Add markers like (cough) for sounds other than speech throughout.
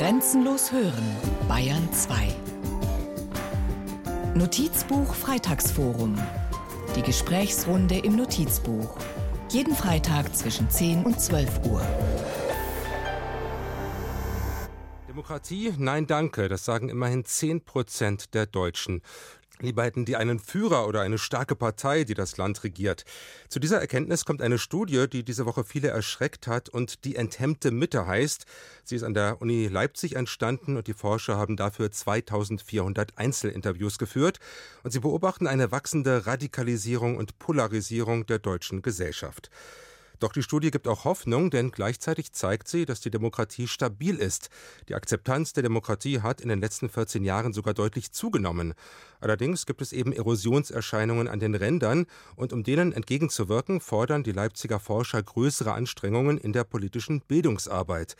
Grenzenlos hören, Bayern 2. Notizbuch Freitagsforum. Die Gesprächsrunde im Notizbuch. Jeden Freitag zwischen 10 und 12 Uhr. Demokratie? Nein, danke. Das sagen immerhin 10 Prozent der Deutschen. Lieber hätten die einen Führer oder eine starke Partei, die das Land regiert. Zu dieser Erkenntnis kommt eine Studie, die diese Woche viele erschreckt hat und die enthemmte Mitte heißt. Sie ist an der Uni Leipzig entstanden und die Forscher haben dafür 2400 Einzelinterviews geführt und sie beobachten eine wachsende Radikalisierung und Polarisierung der deutschen Gesellschaft. Doch die Studie gibt auch Hoffnung, denn gleichzeitig zeigt sie, dass die Demokratie stabil ist. Die Akzeptanz der Demokratie hat in den letzten 14 Jahren sogar deutlich zugenommen. Allerdings gibt es eben Erosionserscheinungen an den Rändern und um denen entgegenzuwirken, fordern die Leipziger Forscher größere Anstrengungen in der politischen Bildungsarbeit.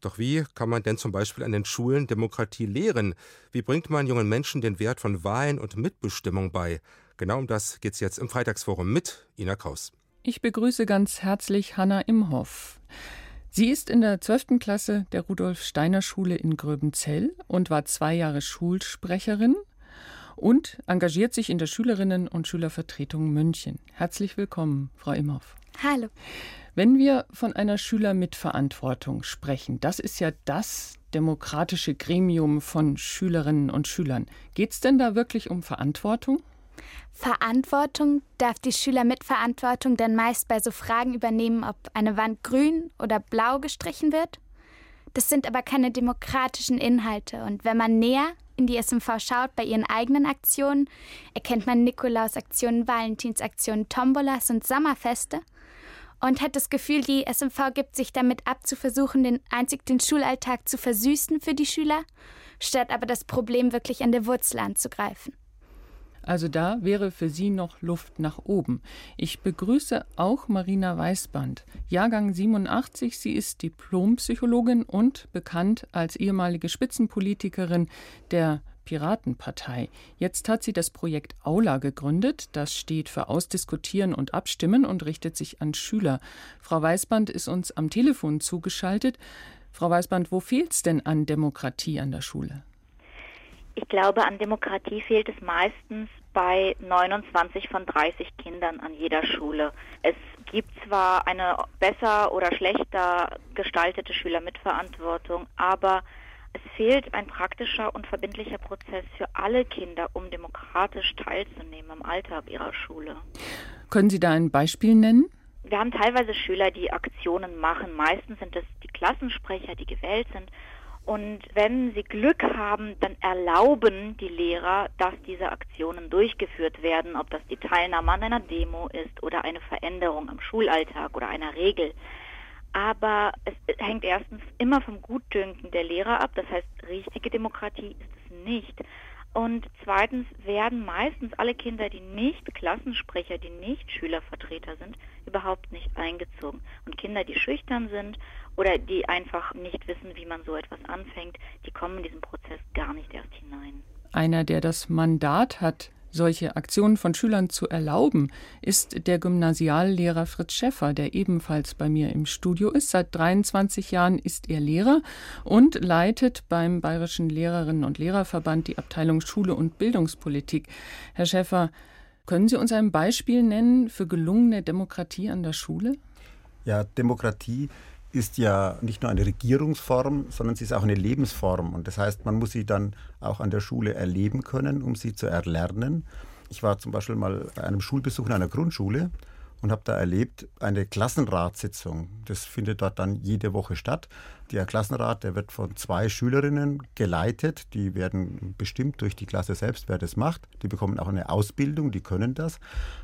Doch wie kann man denn zum Beispiel an den Schulen Demokratie lehren? Wie bringt man jungen Menschen den Wert von Wahlen und Mitbestimmung bei? Genau um das geht es jetzt im Freitagsforum mit Ina Kraus. Ich begrüße ganz herzlich Hanna Imhoff. Sie ist in der 12. Klasse der Rudolf Steiner Schule in Gröbenzell und war zwei Jahre Schulsprecherin und engagiert sich in der Schülerinnen- und Schülervertretung München. Herzlich willkommen, Frau Imhoff. Hallo. Wenn wir von einer Schülermitverantwortung sprechen, das ist ja das demokratische Gremium von Schülerinnen und Schülern. Geht es denn da wirklich um Verantwortung? Verantwortung darf die Schüler mit Verantwortung denn meist bei so Fragen übernehmen, ob eine Wand grün oder blau gestrichen wird? Das sind aber keine demokratischen Inhalte und wenn man näher in die SMV schaut bei ihren eigenen Aktionen, erkennt man Nikolausaktionen, Valentinsaktionen, Tombolas und Sommerfeste und hat das Gefühl, die SMV gibt sich damit ab, zu versuchen, den einzig den Schulalltag zu versüßen für die Schüler, statt aber das Problem wirklich an der Wurzel anzugreifen. Also da wäre für Sie noch Luft nach oben. Ich begrüße auch Marina Weißband, Jahrgang 87. Sie ist Diplompsychologin und bekannt als ehemalige Spitzenpolitikerin der Piratenpartei. Jetzt hat sie das Projekt Aula gegründet. Das steht für Ausdiskutieren und Abstimmen und richtet sich an Schüler. Frau Weißband ist uns am Telefon zugeschaltet. Frau Weißband, wo fehlt es denn an Demokratie an der Schule? Ich glaube, an Demokratie fehlt es meistens bei 29 von 30 Kindern an jeder Schule. Es gibt zwar eine besser oder schlechter gestaltete Schülermitverantwortung, aber es fehlt ein praktischer und verbindlicher Prozess für alle Kinder, um demokratisch teilzunehmen am Alltag ihrer Schule. Können Sie da ein Beispiel nennen? Wir haben teilweise Schüler, die Aktionen machen. Meistens sind es die Klassensprecher, die gewählt sind und wenn sie Glück haben, dann erlauben die Lehrer, dass diese Aktionen durchgeführt werden, ob das die Teilnahme an einer Demo ist oder eine Veränderung im Schulalltag oder einer Regel. Aber es hängt erstens immer vom Gutdünken der Lehrer ab, das heißt, richtige Demokratie ist es nicht. Und zweitens werden meistens alle Kinder, die nicht Klassensprecher, die nicht Schülervertreter sind, überhaupt nicht eingezogen. Und Kinder, die schüchtern sind oder die einfach nicht wissen, wie man so etwas anfängt, die kommen in diesen Prozess gar nicht erst hinein. Einer, der das Mandat hat, solche Aktionen von Schülern zu erlauben, ist der Gymnasiallehrer Fritz Schäffer, der ebenfalls bei mir im Studio ist. Seit 23 Jahren ist er Lehrer und leitet beim Bayerischen Lehrerinnen und Lehrerverband die Abteilung Schule und Bildungspolitik. Herr Schäffer, können Sie uns ein Beispiel nennen für gelungene Demokratie an der Schule? Ja, Demokratie ist ja nicht nur eine Regierungsform, sondern sie ist auch eine Lebensform. Und das heißt, man muss sie dann auch an der Schule erleben können, um sie zu erlernen. Ich war zum Beispiel mal bei einem Schulbesuch in einer Grundschule und habe da erlebt eine Klassenratssitzung. Das findet dort dann jede Woche statt. Der Klassenrat, der wird von zwei Schülerinnen geleitet. Die werden bestimmt durch die Klasse selbst, wer das macht. Die bekommen auch eine Ausbildung, die können das.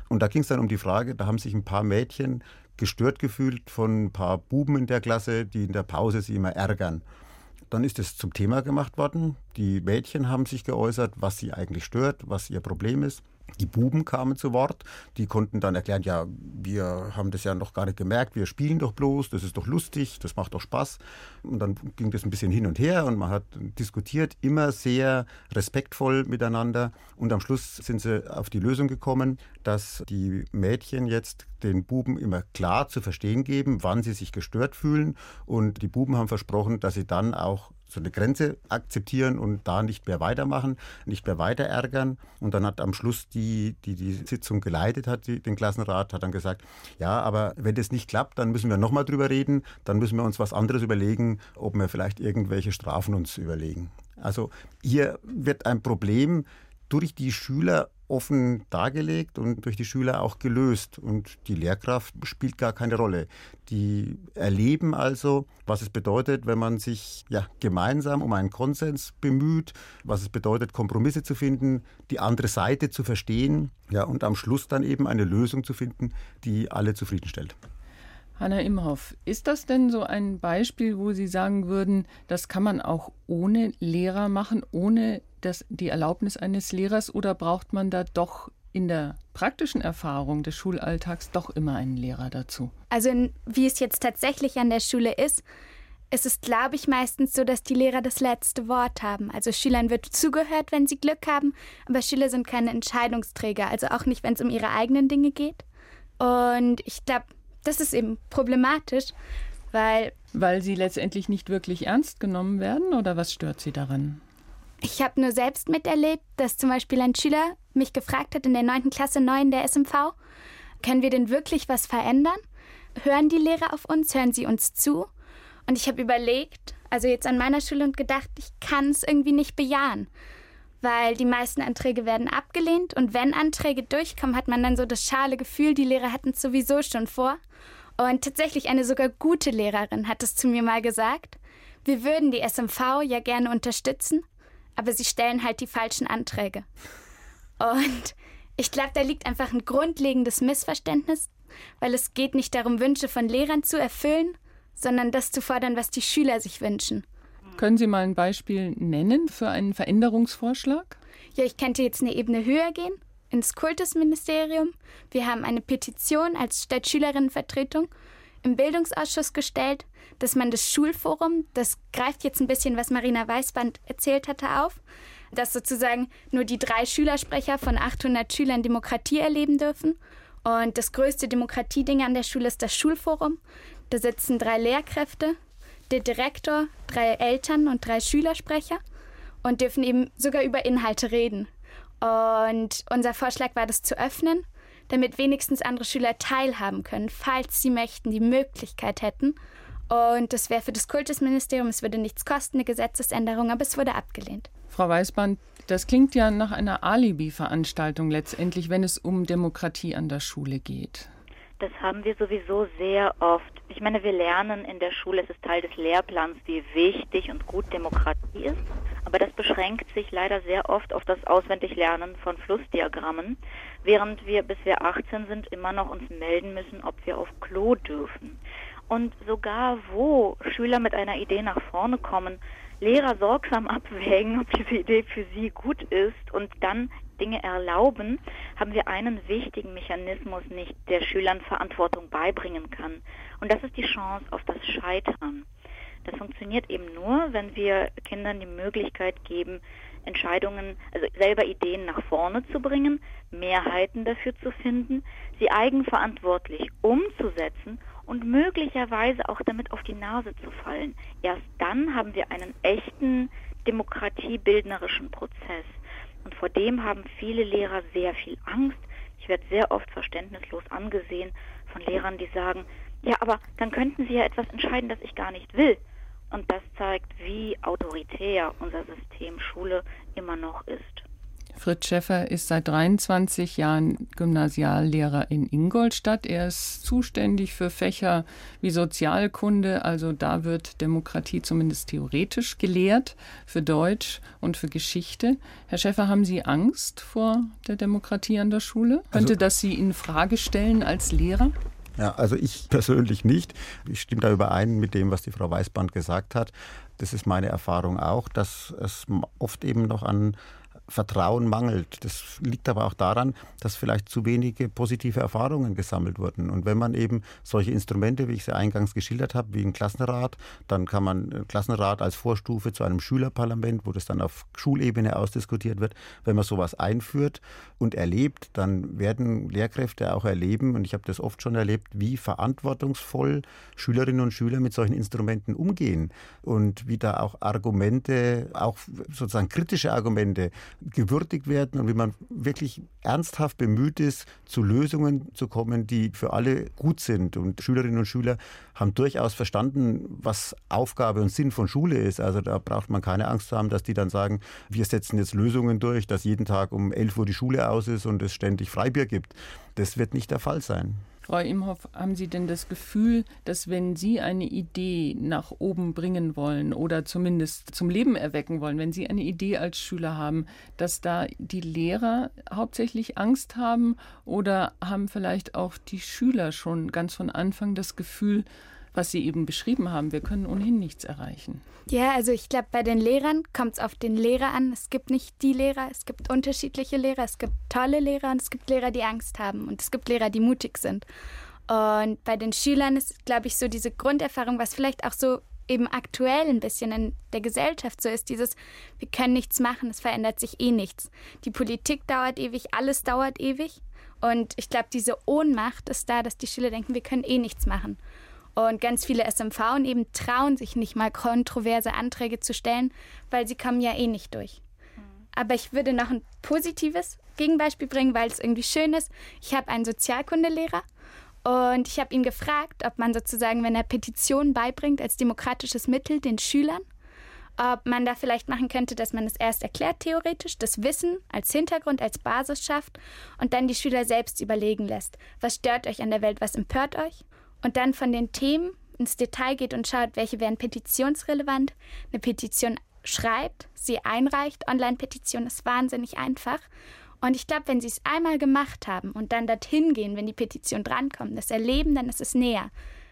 Und da ging es dann um die Frage, da haben sich ein paar Mädchen gestört gefühlt von ein paar Buben in der Klasse, die in der Pause sie immer ärgern. Dann ist es zum Thema gemacht worden. Die Mädchen haben sich geäußert, was sie eigentlich stört, was ihr Problem ist. Die Buben kamen zu Wort, die konnten dann erklären, ja, wir haben das ja noch gar nicht gemerkt, wir spielen doch bloß, das ist doch lustig, das macht doch Spaß. Und dann ging das ein bisschen hin und her und man hat diskutiert, immer sehr respektvoll miteinander. Und am Schluss sind sie auf die Lösung gekommen, dass die Mädchen jetzt den Buben immer klar zu verstehen geben, wann sie sich gestört fühlen. Und die Buben haben versprochen, dass sie dann auch so eine Grenze akzeptieren und da nicht mehr weitermachen, nicht mehr weiter ärgern. Und dann hat am Schluss die, die die Sitzung geleitet hat, die, den Klassenrat, hat dann gesagt, ja, aber wenn das nicht klappt, dann müssen wir nochmal drüber reden, dann müssen wir uns was anderes überlegen, ob wir vielleicht irgendwelche Strafen uns überlegen. Also hier wird ein Problem durch die Schüler offen dargelegt und durch die Schüler auch gelöst. Und die Lehrkraft spielt gar keine Rolle. Die erleben also, was es bedeutet, wenn man sich ja, gemeinsam um einen Konsens bemüht, was es bedeutet, Kompromisse zu finden, die andere Seite zu verstehen ja, und am Schluss dann eben eine Lösung zu finden, die alle zufriedenstellt. Hanna Imhoff, ist das denn so ein Beispiel, wo Sie sagen würden, das kann man auch ohne Lehrer machen, ohne das, die Erlaubnis eines Lehrers, oder braucht man da doch in der praktischen Erfahrung des Schulalltags doch immer einen Lehrer dazu? Also in, wie es jetzt tatsächlich an der Schule ist, ist es, glaube ich, meistens so, dass die Lehrer das letzte Wort haben. Also Schülern wird zugehört, wenn sie Glück haben, aber Schüler sind keine Entscheidungsträger, also auch nicht, wenn es um ihre eigenen Dinge geht. Und ich glaube, das ist eben problematisch, weil. Weil sie letztendlich nicht wirklich ernst genommen werden oder was stört sie daran? Ich habe nur selbst miterlebt, dass zum Beispiel ein Schüler mich gefragt hat in der 9. Klasse 9 der SMV, können wir denn wirklich was verändern? Hören die Lehrer auf uns? Hören sie uns zu? Und ich habe überlegt, also jetzt an meiner Schule und gedacht, ich kann es irgendwie nicht bejahen weil die meisten Anträge werden abgelehnt und wenn Anträge durchkommen, hat man dann so das schale Gefühl, die Lehrer hatten es sowieso schon vor. Und tatsächlich eine sogar gute Lehrerin hat es zu mir mal gesagt. Wir würden die SMV ja gerne unterstützen, aber sie stellen halt die falschen Anträge. Und ich glaube, da liegt einfach ein grundlegendes Missverständnis, weil es geht nicht darum, Wünsche von Lehrern zu erfüllen, sondern das zu fordern, was die Schüler sich wünschen. Können Sie mal ein Beispiel nennen für einen Veränderungsvorschlag? Ja, ich könnte jetzt eine Ebene höher gehen, ins Kultusministerium. Wir haben eine Petition als Stadtschülerinnenvertretung im Bildungsausschuss gestellt, dass man das Schulforum, das greift jetzt ein bisschen, was Marina Weißband erzählt hatte, auf, dass sozusagen nur die drei Schülersprecher von 800 Schülern Demokratie erleben dürfen. Und das größte Demokratieding an der Schule ist das Schulforum. Da sitzen drei Lehrkräfte, der Direktor, drei Eltern und drei Schülersprecher und dürfen eben sogar über Inhalte reden. Und unser Vorschlag war, das zu öffnen, damit wenigstens andere Schüler teilhaben können, falls sie möchten, die Möglichkeit hätten. Und das wäre für das Kultusministerium, es würde nichts kosten, eine Gesetzesänderung, aber es wurde abgelehnt. Frau Weißband, das klingt ja nach einer Alibi-Veranstaltung letztendlich, wenn es um Demokratie an der Schule geht. Das haben wir sowieso sehr oft. Ich meine, wir lernen in der Schule, es ist Teil des Lehrplans, wie wichtig und gut Demokratie ist. Aber das beschränkt sich leider sehr oft auf das Auswendiglernen von Flussdiagrammen, während wir, bis wir 18 sind, immer noch uns melden müssen, ob wir auf Klo dürfen. Und sogar wo Schüler mit einer Idee nach vorne kommen, Lehrer sorgsam (laughs) abwägen, ob diese Idee für sie gut ist und dann Dinge erlauben, haben wir einen wichtigen Mechanismus nicht, der Schülern Verantwortung beibringen kann. Und das ist die Chance auf das Scheitern. Das funktioniert eben nur, wenn wir Kindern die Möglichkeit geben, Entscheidungen, also selber Ideen nach vorne zu bringen, Mehrheiten dafür zu finden, sie eigenverantwortlich umzusetzen und möglicherweise auch damit auf die Nase zu fallen. Erst dann haben wir einen echten demokratiebildnerischen Prozess. Und vor dem haben viele Lehrer sehr viel Angst. Ich werde sehr oft verständnislos angesehen von Lehrern, die sagen, ja, aber dann könnten Sie ja etwas entscheiden, das ich gar nicht will. Und das zeigt, wie autoritär unser System Schule immer noch ist. Fritz Schäffer ist seit 23 Jahren Gymnasiallehrer in Ingolstadt. Er ist zuständig für Fächer wie Sozialkunde, also da wird Demokratie zumindest theoretisch gelehrt, für Deutsch und für Geschichte. Herr Schäffer, haben Sie Angst vor der Demokratie an der Schule? Könnte also, das Sie in Frage stellen als Lehrer? Ja, also ich (laughs) persönlich nicht. Ich stimme da überein mit dem, was die Frau Weißband gesagt hat. Das ist meine Erfahrung auch, dass es oft eben noch an Vertrauen mangelt. Das liegt aber auch daran, dass vielleicht zu wenige positive Erfahrungen gesammelt wurden. Und wenn man eben solche Instrumente, wie ich sie eingangs geschildert habe, wie ein Klassenrat, dann kann man äh, Klassenrat als Vorstufe zu einem Schülerparlament, wo das dann auf Schulebene ausdiskutiert wird, wenn man sowas einführt und erlebt, dann werden Lehrkräfte auch erleben, und ich habe das oft schon erlebt, wie verantwortungsvoll Schülerinnen und Schüler mit solchen Instrumenten umgehen und wie da auch Argumente, auch sozusagen kritische Argumente gewürdigt werden und wie man wirklich ernsthaft bemüht ist, zu Lösungen zu kommen, die für alle gut sind. Und Schülerinnen und Schüler haben durchaus verstanden, was Aufgabe und Sinn von Schule ist. Also da braucht man keine Angst zu haben, dass die dann sagen, wir setzen jetzt Lösungen durch, dass jeden Tag um 11 Uhr die Schule aus ist und es ständig Freibier gibt. Das wird nicht der Fall sein. Frau Imhoff, haben Sie denn das Gefühl, dass wenn Sie eine Idee nach oben bringen wollen oder zumindest zum Leben erwecken wollen, wenn Sie eine Idee als Schüler haben, dass da die Lehrer hauptsächlich Angst haben oder haben vielleicht auch die Schüler schon ganz von Anfang das Gefühl, was Sie eben beschrieben haben. Wir können ohnehin nichts erreichen. Ja, also ich glaube, bei den Lehrern kommt es auf den Lehrer an. Es gibt nicht die Lehrer, es gibt unterschiedliche Lehrer, es gibt tolle Lehrer und es gibt Lehrer, die Angst haben und es gibt Lehrer, die mutig sind. Und bei den Schülern ist, glaube ich, so diese Grunderfahrung, was vielleicht auch so eben aktuell ein bisschen in der Gesellschaft so ist, dieses, wir können nichts machen, es verändert sich eh nichts. Die Politik dauert ewig, alles dauert ewig. Und ich glaube, diese Ohnmacht ist da, dass die Schüler denken, wir können eh nichts machen. Und ganz viele SMV eben trauen sich nicht mal kontroverse Anträge zu stellen, weil sie kommen ja eh nicht durch. Aber ich würde noch ein positives Gegenbeispiel bringen, weil es irgendwie schön ist. Ich habe einen Sozialkundelehrer und ich habe ihn gefragt, ob man sozusagen, wenn er Petitionen beibringt als demokratisches Mittel den Schülern, ob man da vielleicht machen könnte, dass man es erst erklärt theoretisch, das Wissen als Hintergrund, als Basis schafft und dann die Schüler selbst überlegen lässt, was stört euch an der Welt, was empört euch und dann von den Themen ins Detail geht und schaut, welche wären petitionsrelevant, eine Petition schreibt, sie einreicht. Online-Petition ist wahnsinnig einfach. Und ich glaube, wenn sie es einmal gemacht haben und dann dorthin gehen, wenn die Petition drankommt, das erleben, dann ist es näher.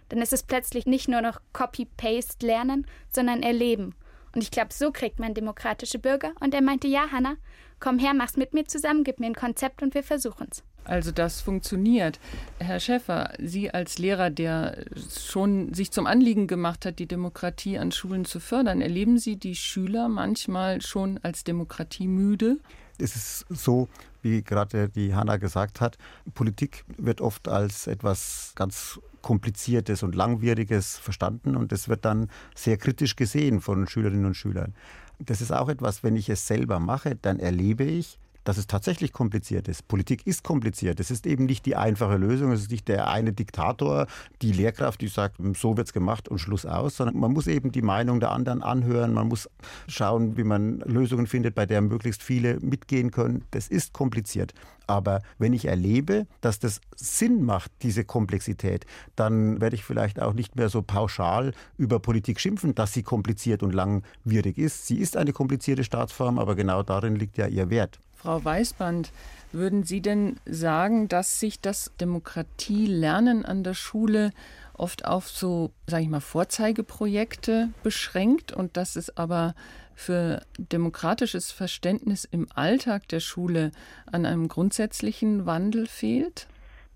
Dann ist es plötzlich nicht nur noch Copy-Paste lernen, sondern erleben. Und ich glaube, so kriegt man demokratische Bürger. Und er meinte, ja, Hanna, komm her, mach's mit mir zusammen, gib mir ein Konzept und wir versuchen's. Also das funktioniert. Herr Schäffer, Sie als Lehrer, der schon sich zum Anliegen gemacht hat, die Demokratie an Schulen zu fördern, erleben Sie die Schüler manchmal schon als demokratiemüde? Es ist so, wie gerade die Hanna gesagt hat, Politik wird oft als etwas ganz Kompliziertes und Langwieriges verstanden und es wird dann sehr kritisch gesehen von Schülerinnen und Schülern. Das ist auch etwas, wenn ich es selber mache, dann erlebe ich, dass es tatsächlich kompliziert ist. Politik ist kompliziert. Es ist eben nicht die einfache Lösung. Es ist nicht der eine Diktator, die Lehrkraft, die sagt, so wird es gemacht und Schluss aus, sondern man muss eben die Meinung der anderen anhören. Man muss schauen, wie man Lösungen findet, bei der möglichst viele mitgehen können. Das ist kompliziert. Aber wenn ich erlebe, dass das Sinn macht, diese Komplexität, dann werde ich vielleicht auch nicht mehr so pauschal über Politik schimpfen, dass sie kompliziert und langwierig ist. Sie ist eine komplizierte Staatsform, aber genau darin liegt ja ihr Wert. Frau Weißband, würden Sie denn sagen, dass sich das Demokratielernen an der Schule oft auf so, sage ich mal, Vorzeigeprojekte beschränkt und dass es aber für demokratisches Verständnis im Alltag der Schule an einem grundsätzlichen Wandel fehlt?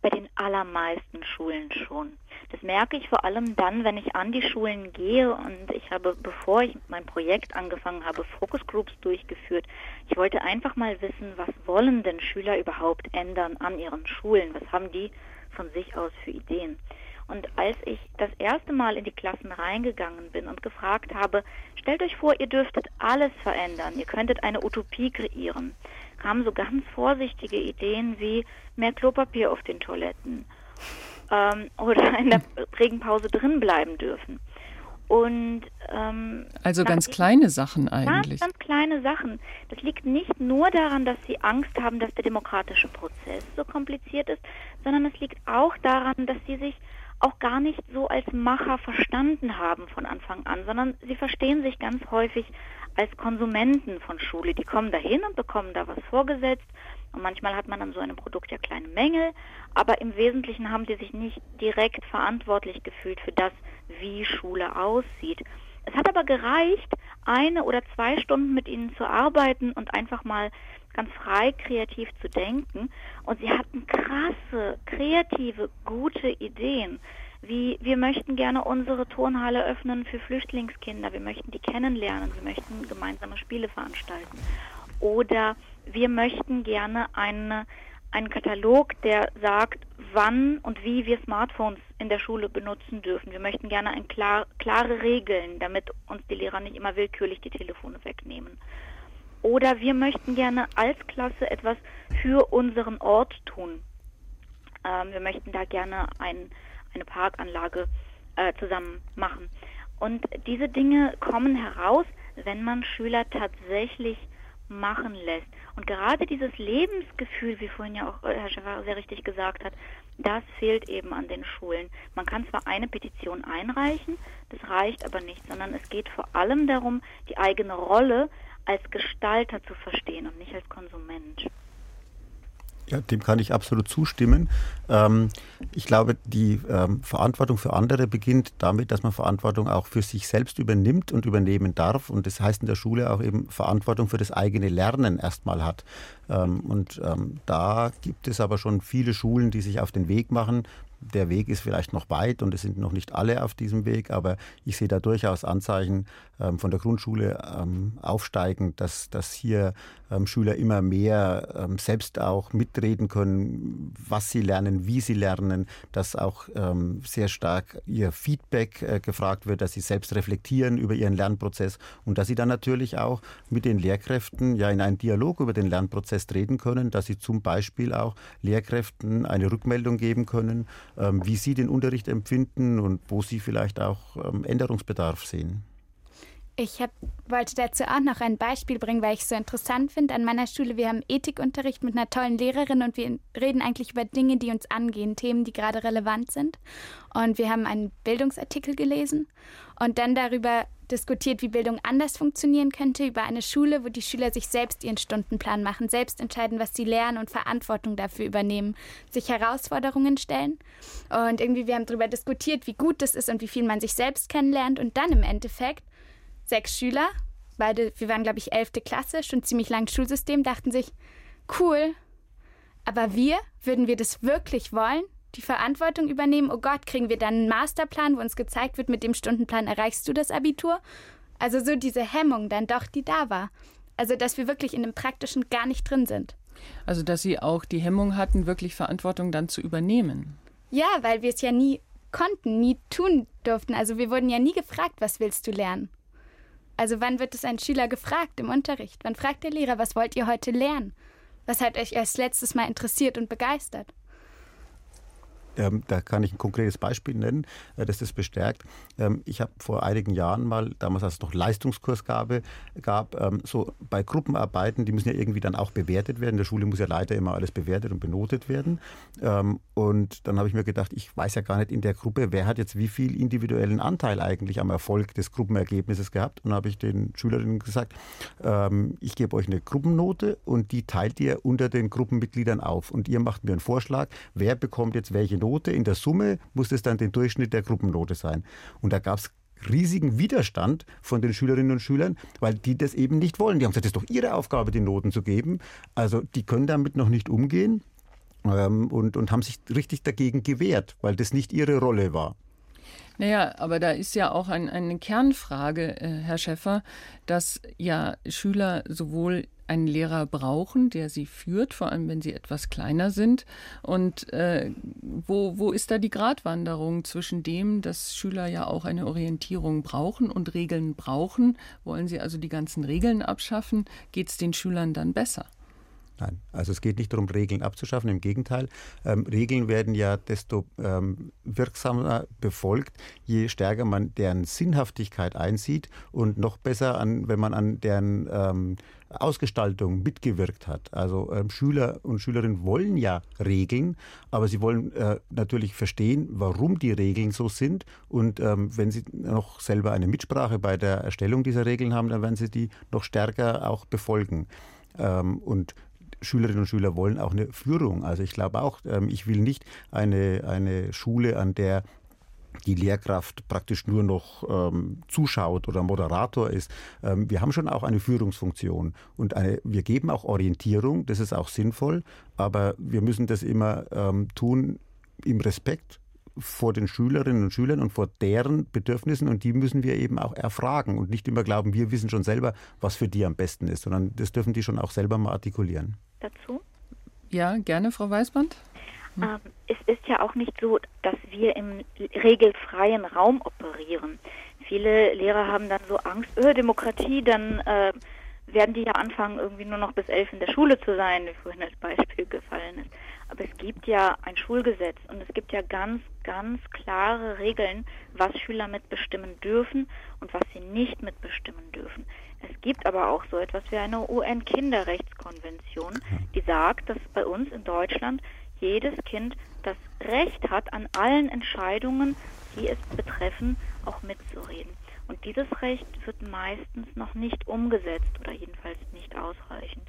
Bei den allermeisten Schulen schon. Das merke ich vor allem dann, wenn ich an die Schulen gehe und ich habe, bevor ich mein Projekt angefangen habe, Focus Groups durchgeführt. Ich wollte einfach mal wissen, was wollen denn Schüler überhaupt ändern an ihren Schulen? Was haben die von sich aus für Ideen? Und als ich das erste Mal in die Klassen reingegangen bin und gefragt habe, stellt euch vor, ihr dürftet alles verändern, ihr könntet eine Utopie kreieren, kamen so ganz vorsichtige Ideen wie mehr Klopapier auf den Toiletten ähm, oder in der Regenpause drin bleiben dürfen. Und, ähm, also ganz kleine Sachen eigentlich. Ganz, ganz kleine Sachen. Das liegt nicht nur daran, dass sie Angst haben, dass der demokratische Prozess so kompliziert ist, sondern es liegt auch daran, dass sie sich auch gar nicht so als Macher verstanden haben von Anfang an, sondern sie verstehen sich ganz häufig als Konsumenten von Schule. Die kommen dahin und bekommen da was vorgesetzt und manchmal hat man an so einem Produkt ja kleine Mängel, aber im Wesentlichen haben sie sich nicht direkt verantwortlich gefühlt für das, wie Schule aussieht. Es hat aber gereicht, eine oder zwei Stunden mit ihnen zu arbeiten und einfach mal ganz frei kreativ zu denken. Und sie hatten krasse, kreative, gute Ideen. Wie wir möchten gerne unsere Turnhalle öffnen für Flüchtlingskinder, wir möchten die kennenlernen, wir möchten gemeinsame Spiele veranstalten. Oder wir möchten gerne eine, einen Katalog, der sagt, wann und wie wir Smartphones in der Schule benutzen dürfen. Wir möchten gerne ein klar, klare Regeln, damit uns die Lehrer nicht immer willkürlich die Telefone wegnehmen. Oder wir möchten gerne als Klasse etwas für unseren Ort tun. Ähm, wir möchten da gerne ein, eine Parkanlage äh, zusammen machen. Und diese Dinge kommen heraus, wenn man Schüler tatsächlich machen lässt. Und gerade dieses Lebensgefühl, wie vorhin ja auch äh, Herr Schäfer sehr richtig gesagt hat, das fehlt eben an den Schulen. Man kann zwar eine Petition einreichen, das reicht aber nicht, sondern es geht vor allem darum, die eigene Rolle als Gestalter zu verstehen und nicht als Konsument. Ja, dem kann ich absolut zustimmen. Ähm, ich glaube, die ähm, Verantwortung für andere beginnt damit, dass man Verantwortung auch für sich selbst übernimmt und übernehmen darf. Und das heißt in der Schule auch eben Verantwortung für das eigene Lernen erstmal hat. Ähm, und ähm, da gibt es aber schon viele Schulen, die sich auf den Weg machen, der Weg ist vielleicht noch weit und es sind noch nicht alle auf diesem Weg, aber ich sehe da durchaus Anzeichen ähm, von der Grundschule ähm, aufsteigend, dass, dass hier ähm, Schüler immer mehr ähm, selbst auch mitreden können, was sie lernen, wie sie lernen, dass auch ähm, sehr stark ihr Feedback äh, gefragt wird, dass sie selbst reflektieren über ihren Lernprozess und dass sie dann natürlich auch mit den Lehrkräften ja in einen Dialog über den Lernprozess treten können, dass sie zum Beispiel auch Lehrkräften eine Rückmeldung geben können, wie Sie den Unterricht empfinden und wo Sie vielleicht auch ähm, Änderungsbedarf sehen. Ich hab, wollte dazu auch noch ein Beispiel bringen, weil ich es so interessant finde. An meiner Schule, wir haben Ethikunterricht mit einer tollen Lehrerin und wir reden eigentlich über Dinge, die uns angehen, Themen, die gerade relevant sind. Und wir haben einen Bildungsartikel gelesen und dann darüber diskutiert, wie Bildung anders funktionieren könnte, über eine Schule, wo die Schüler sich selbst ihren Stundenplan machen, selbst entscheiden, was sie lernen und Verantwortung dafür übernehmen, sich Herausforderungen stellen. Und irgendwie, wir haben darüber diskutiert, wie gut das ist und wie viel man sich selbst kennenlernt. Und dann im Endeffekt sechs Schüler, beide, wir waren, glaube ich, elfte Klasse, schon ziemlich langes Schulsystem, dachten sich, cool, aber wir, würden wir das wirklich wollen? Die Verantwortung übernehmen? Oh Gott, kriegen wir dann einen Masterplan, wo uns gezeigt wird, mit dem Stundenplan erreichst du das Abitur? Also so diese Hemmung dann doch, die da war. Also dass wir wirklich in dem Praktischen gar nicht drin sind. Also dass Sie auch die Hemmung hatten, wirklich Verantwortung dann zu übernehmen. Ja, weil wir es ja nie konnten, nie tun durften. Also wir wurden ja nie gefragt, was willst du lernen? Also wann wird es ein Schüler gefragt im Unterricht? Wann fragt der Lehrer, was wollt ihr heute lernen? Was hat euch als letztes Mal interessiert und begeistert? Ähm, da kann ich ein konkretes Beispiel nennen, äh, das das bestärkt. Ähm, ich habe vor einigen Jahren mal, damals als es noch Leistungskursgabe gab, ähm, so bei Gruppenarbeiten, die müssen ja irgendwie dann auch bewertet werden. In der Schule muss ja leider immer alles bewertet und benotet werden. Ähm, und dann habe ich mir gedacht, ich weiß ja gar nicht in der Gruppe, wer hat jetzt wie viel individuellen Anteil eigentlich am Erfolg des Gruppenergebnisses gehabt. Und habe ich den Schülerinnen gesagt, ähm, ich gebe euch eine Gruppennote und die teilt ihr unter den Gruppenmitgliedern auf. Und ihr macht mir einen Vorschlag, wer bekommt jetzt welche Note. In der Summe muss es dann den Durchschnitt der Gruppennote sein. Und da gab es riesigen Widerstand von den Schülerinnen und Schülern, weil die das eben nicht wollen. Die haben gesagt, es ist doch ihre Aufgabe, die Noten zu geben. Also die können damit noch nicht umgehen ähm, und, und haben sich richtig dagegen gewehrt, weil das nicht ihre Rolle war. Naja, aber da ist ja auch ein, eine Kernfrage, äh, Herr Schäffer, dass ja Schüler sowohl einen Lehrer brauchen, der sie führt, vor allem wenn sie etwas kleiner sind. Und äh, wo, wo ist da die Gratwanderung zwischen dem, dass Schüler ja auch eine Orientierung brauchen und Regeln brauchen? Wollen sie also die ganzen Regeln abschaffen? Geht es den Schülern dann besser? Nein, also es geht nicht darum, Regeln abzuschaffen, im Gegenteil. Ähm, Regeln werden ja desto ähm, wirksamer befolgt, je stärker man deren Sinnhaftigkeit einsieht und noch besser, an, wenn man an deren ähm, Ausgestaltung mitgewirkt hat. Also ähm, Schüler und Schülerinnen wollen ja Regeln, aber sie wollen äh, natürlich verstehen, warum die Regeln so sind. Und ähm, wenn sie noch selber eine Mitsprache bei der Erstellung dieser Regeln haben, dann werden sie die noch stärker auch befolgen. Ähm, und Schülerinnen und Schüler wollen auch eine Führung. Also ich glaube auch, ähm, ich will nicht eine, eine Schule, an der die Lehrkraft praktisch nur noch ähm, zuschaut oder Moderator ist. Ähm, wir haben schon auch eine Führungsfunktion und eine, wir geben auch Orientierung, das ist auch sinnvoll, aber wir müssen das immer ähm, tun im Respekt vor den Schülerinnen und Schülern und vor deren Bedürfnissen und die müssen wir eben auch erfragen und nicht immer glauben, wir wissen schon selber, was für die am besten ist, sondern das dürfen die schon auch selber mal artikulieren. Dazu? Ja, gerne, Frau Weißband. Hm. Ähm, es ist ja auch nicht so, dass wir im regelfreien Raum operieren. Viele Lehrer haben dann so Angst, öh, Demokratie, dann äh, werden die ja anfangen, irgendwie nur noch bis elf in der Schule zu sein, wie vorhin als Beispiel gefallen ist. Aber es gibt ja ein Schulgesetz und es gibt ja ganz, ganz klare Regeln, was Schüler mitbestimmen dürfen und was sie nicht mitbestimmen dürfen. Es gibt aber auch so etwas wie eine UN-Kinderrechtskonvention, die sagt, dass bei uns in Deutschland jedes Kind das Recht hat, an allen Entscheidungen, die es betreffen, auch mitzureden. Und dieses Recht wird meistens noch nicht umgesetzt oder jedenfalls nicht ausreichend.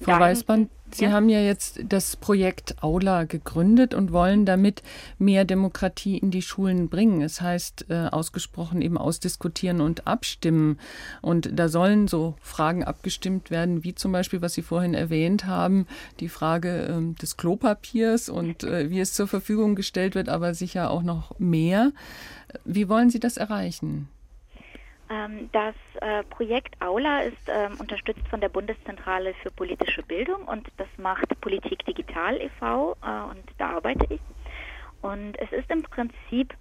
Frau Dahin, Weißband, Sie ja? haben ja jetzt das Projekt Aula gegründet und wollen damit mehr Demokratie in die Schulen bringen. Es heißt äh, ausgesprochen eben ausdiskutieren und abstimmen. Und da sollen so Fragen abgestimmt werden, wie zum Beispiel, was Sie vorhin erwähnt haben, die Frage äh, des Klopapiers und äh, wie es zur Verfügung gestellt wird, aber sicher auch noch mehr. Wie wollen Sie das erreichen? Ähm, das äh, Projekt Aula ist ähm, unterstützt von der Bundeszentrale für politische Bildung und das macht Politik Digital e.V. Äh, und da arbeite ich. Und es ist im Prinzip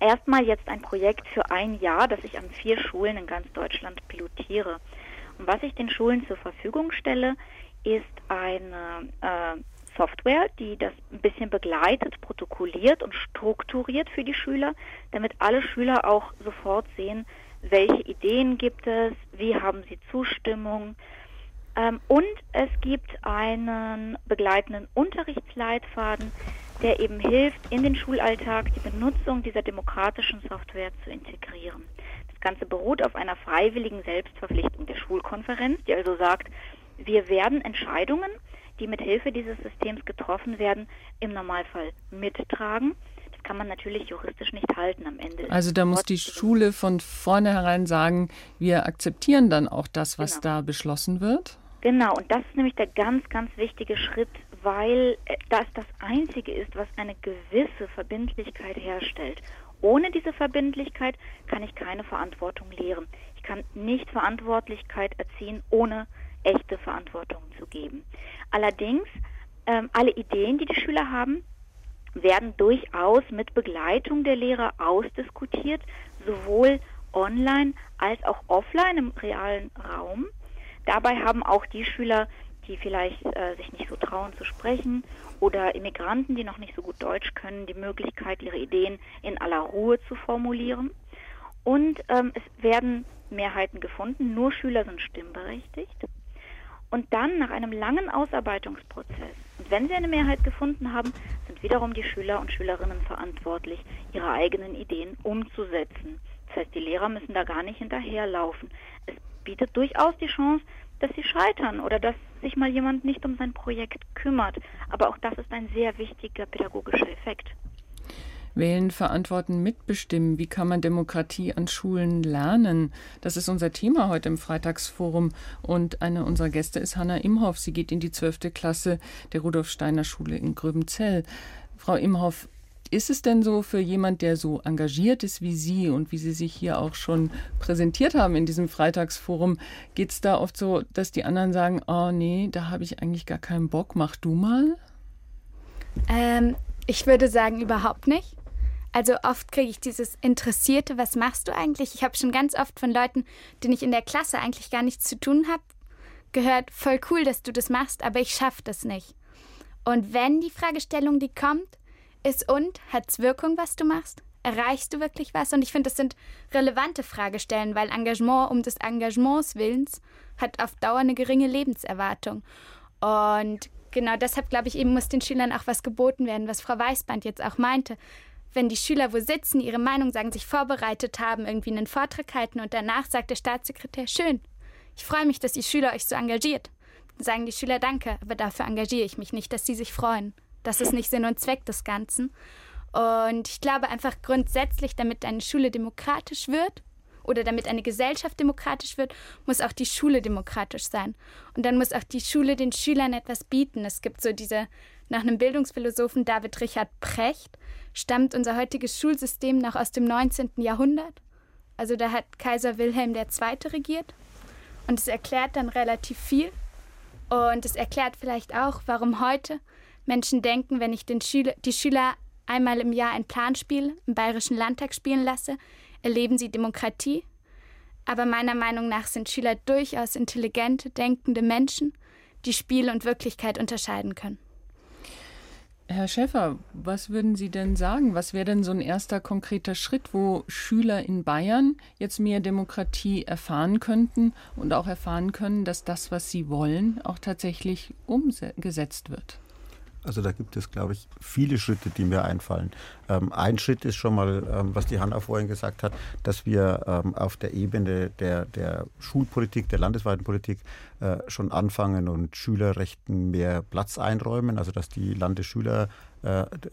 erstmal jetzt ein Projekt für ein Jahr, das ich an vier Schulen in ganz Deutschland pilotiere. Und was ich den Schulen zur Verfügung stelle, ist eine äh, Software, die das ein bisschen begleitet, protokolliert und strukturiert für die Schüler, damit alle Schüler auch sofort sehen, welche Ideen gibt es, wie haben sie Zustimmung. Ähm, und es gibt einen begleitenden Unterrichtsleitfaden, der eben hilft, in den Schulalltag die Benutzung dieser demokratischen Software zu integrieren. Das Ganze beruht auf einer freiwilligen Selbstverpflichtung der Schulkonferenz, die also sagt, wir werden Entscheidungen, die mit Hilfe dieses Systems getroffen werden, im Normalfall mittragen kann man natürlich juristisch nicht halten am Ende. Also da muss die Schule von vornherein sagen, wir akzeptieren dann auch das, was genau. da beschlossen wird? Genau, und das ist nämlich der ganz, ganz wichtige Schritt, weil äh, das das Einzige ist, was eine gewisse Verbindlichkeit herstellt. Ohne diese Verbindlichkeit kann ich keine Verantwortung lehren. Ich kann nicht Verantwortlichkeit erziehen, ohne echte Verantwortung zu geben. Allerdings, ähm, alle Ideen, die die Schüler haben, werden durchaus mit Begleitung der Lehrer ausdiskutiert, sowohl online als auch offline im realen Raum. Dabei haben auch die Schüler, die vielleicht äh, sich nicht so trauen zu sprechen oder Immigranten, die noch nicht so gut Deutsch können, die Möglichkeit, ihre Ideen in aller Ruhe zu formulieren. Und ähm, es werden Mehrheiten gefunden, nur Schüler sind stimmberechtigt. Und dann nach einem langen Ausarbeitungsprozess, und wenn sie eine Mehrheit gefunden haben, sind wiederum die Schüler und Schülerinnen verantwortlich, ihre eigenen Ideen umzusetzen. Das heißt, die Lehrer müssen da gar nicht hinterherlaufen. Es bietet durchaus die Chance, dass sie scheitern oder dass sich mal jemand nicht um sein Projekt kümmert. Aber auch das ist ein sehr wichtiger pädagogischer Effekt. Wählen, verantworten, mitbestimmen. Wie kann man Demokratie an Schulen lernen? Das ist unser Thema heute im Freitagsforum. Und eine unserer Gäste ist Hanna Imhoff. Sie geht in die zwölfte Klasse der Rudolf Steiner Schule in Gröbenzell. Frau Imhoff, ist es denn so für jemand, der so engagiert ist wie Sie und wie Sie sich hier auch schon präsentiert haben in diesem Freitagsforum, geht es da oft so, dass die anderen sagen, oh nee, da habe ich eigentlich gar keinen Bock, mach du mal? Ähm, ich würde sagen, überhaupt nicht. Also oft kriege ich dieses Interessierte, was machst du eigentlich? Ich habe schon ganz oft von Leuten, denen ich in der Klasse eigentlich gar nichts zu tun habe, gehört, voll cool, dass du das machst, aber ich schaffe das nicht. Und wenn die Fragestellung, die kommt, ist und, hat es Wirkung, was du machst? Erreichst du wirklich was? Und ich finde, das sind relevante Fragestellen, weil Engagement um des Engagements Willens hat auf Dauer eine geringe Lebenserwartung. Und genau deshalb, glaube ich, eben muss den Schülern auch was geboten werden, was Frau Weißband jetzt auch meinte wenn die Schüler wo sitzen, ihre Meinung sagen, sich vorbereitet haben, irgendwie einen Vortrag halten und danach sagt der Staatssekretär, schön, ich freue mich, dass ihr Schüler euch so engagiert. Dann sagen die Schüler Danke, aber dafür engagiere ich mich nicht, dass sie sich freuen. Das ist nicht Sinn und Zweck des Ganzen. Und ich glaube einfach grundsätzlich, damit eine Schule demokratisch wird oder damit eine Gesellschaft demokratisch wird, muss auch die Schule demokratisch sein. Und dann muss auch die Schule den Schülern etwas bieten. Es gibt so diese, nach einem Bildungsphilosophen David Richard Precht, stammt unser heutiges Schulsystem noch aus dem 19. Jahrhundert. Also da hat Kaiser Wilhelm II. regiert. Und es erklärt dann relativ viel. Und es erklärt vielleicht auch, warum heute Menschen denken, wenn ich den Schüler, die Schüler einmal im Jahr ein Planspiel im Bayerischen Landtag spielen lasse, erleben sie Demokratie. Aber meiner Meinung nach sind Schüler durchaus intelligente, denkende Menschen, die Spiel und Wirklichkeit unterscheiden können. Herr Schäfer, was würden Sie denn sagen? Was wäre denn so ein erster konkreter Schritt, wo Schüler in Bayern jetzt mehr Demokratie erfahren könnten und auch erfahren können, dass das, was sie wollen, auch tatsächlich umgesetzt wird? Also da gibt es, glaube ich, viele Schritte, die mir einfallen. Ähm, ein Schritt ist schon mal, ähm, was die Hanna vorhin gesagt hat, dass wir ähm, auf der Ebene der, der Schulpolitik, der landesweiten Politik äh, schon anfangen und Schülerrechten mehr Platz einräumen, also dass die Landesschüler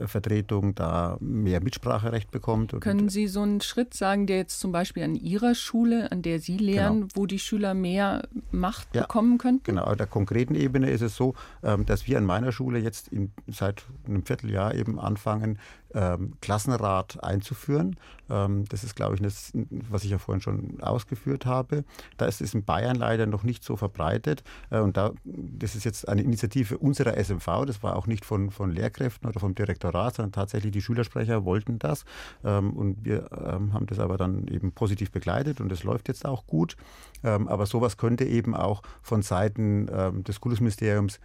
Vertretung da mehr Mitspracherecht bekommt. Können Sie so einen Schritt sagen, der jetzt zum Beispiel an Ihrer Schule, an der Sie lehren, genau. wo die Schüler mehr Macht ja, bekommen könnten? Genau, auf der konkreten Ebene ist es so, ähm, dass wir an meiner Schule jetzt in, seit einem Vierteljahr eben anfangen, ähm, Klassenrat einzuführen. Ähm, das ist, glaube ich, das, was ich ja vorhin schon ausgeführt habe. Da ist es in Bayern leider noch nicht so verbreitet. Äh, und da, das ist jetzt eine Initiative unserer SMV. Das war auch nicht von, von Lehrkräften oder vom Direktorat, sondern tatsächlich die Schülersprecher wollten das. Ähm, und wir ähm, haben das aber dann eben positiv begleitet und das läuft jetzt auch gut. Ähm, aber sowas könnte eben auch von Seiten ähm, des Kultusministeriums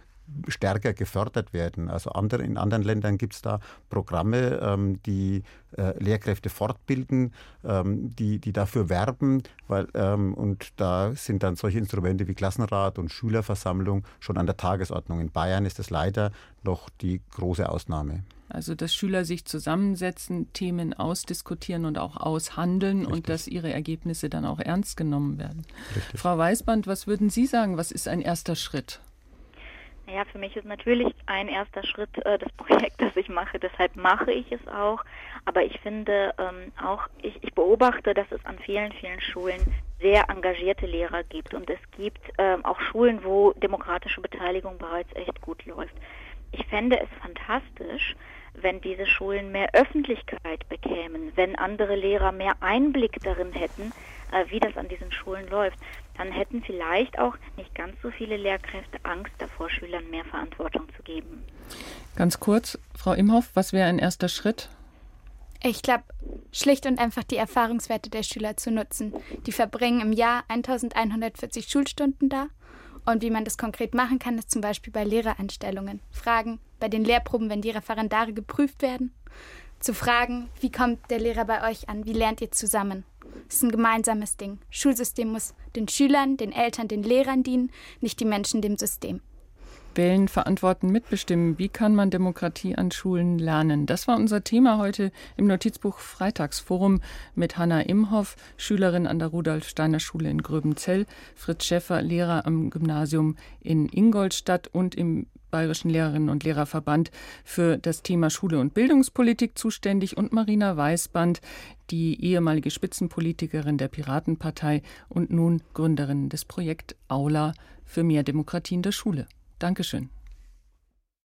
stärker gefördert werden. Also andere, in anderen Ländern gibt es da Programme, ähm, die äh, Lehrkräfte fortbilden, ähm, die, die dafür werben. Weil, ähm, und da sind dann solche Instrumente wie Klassenrat und Schülerversammlung schon an der Tagesordnung. In Bayern ist das leider noch die große Ausnahme. Also, dass Schüler sich zusammensetzen, Themen ausdiskutieren und auch aushandeln Richtig. und dass ihre Ergebnisse dann auch ernst genommen werden. Richtig. Frau Weißband, was würden Sie sagen? Was ist ein erster Schritt? Naja, für mich ist natürlich ein erster Schritt äh, das (laughs) Projekt, das ich mache. Deshalb mache ich es auch. Aber ich finde ähm, auch, ich, ich beobachte, dass es an vielen, vielen Schulen sehr engagierte Lehrer gibt. Und es gibt ähm, auch Schulen, wo demokratische Beteiligung bereits echt gut läuft. Ich fände es fantastisch, wenn diese Schulen mehr Öffentlichkeit bekämen, wenn andere Lehrer mehr Einblick darin hätten, äh, wie das an diesen Schulen läuft, dann hätten vielleicht auch nicht ganz so viele Lehrkräfte Angst davor, Schülern mehr Verantwortung zu geben. Ganz kurz, Frau Imhoff, was wäre ein erster Schritt? Ich glaube, schlicht und einfach die Erfahrungswerte der Schüler zu nutzen. Die verbringen im Jahr 1140 Schulstunden da. Und wie man das konkret machen kann, ist zum Beispiel bei Lehrereinstellungen. Fragen bei den Lehrproben, wenn die Referendare geprüft werden. Zu fragen, wie kommt der Lehrer bei euch an? Wie lernt ihr zusammen? Es ist ein gemeinsames Ding. Schulsystem muss den Schülern, den Eltern, den Lehrern dienen, nicht die Menschen dem System. Wählen, verantworten, mitbestimmen. Wie kann man Demokratie an Schulen lernen? Das war unser Thema heute im Notizbuch Freitagsforum mit Hanna Imhoff, Schülerin an der Rudolf Steiner Schule in Gröbenzell, Fritz Schäffer, Lehrer am Gymnasium in Ingolstadt und im Bayerischen Lehrerinnen und Lehrerverband für das Thema Schule und Bildungspolitik zuständig und Marina Weißband, die ehemalige Spitzenpolitikerin der Piratenpartei und nun Gründerin des Projekt Aula für mehr Demokratie in der Schule. Dankeschön.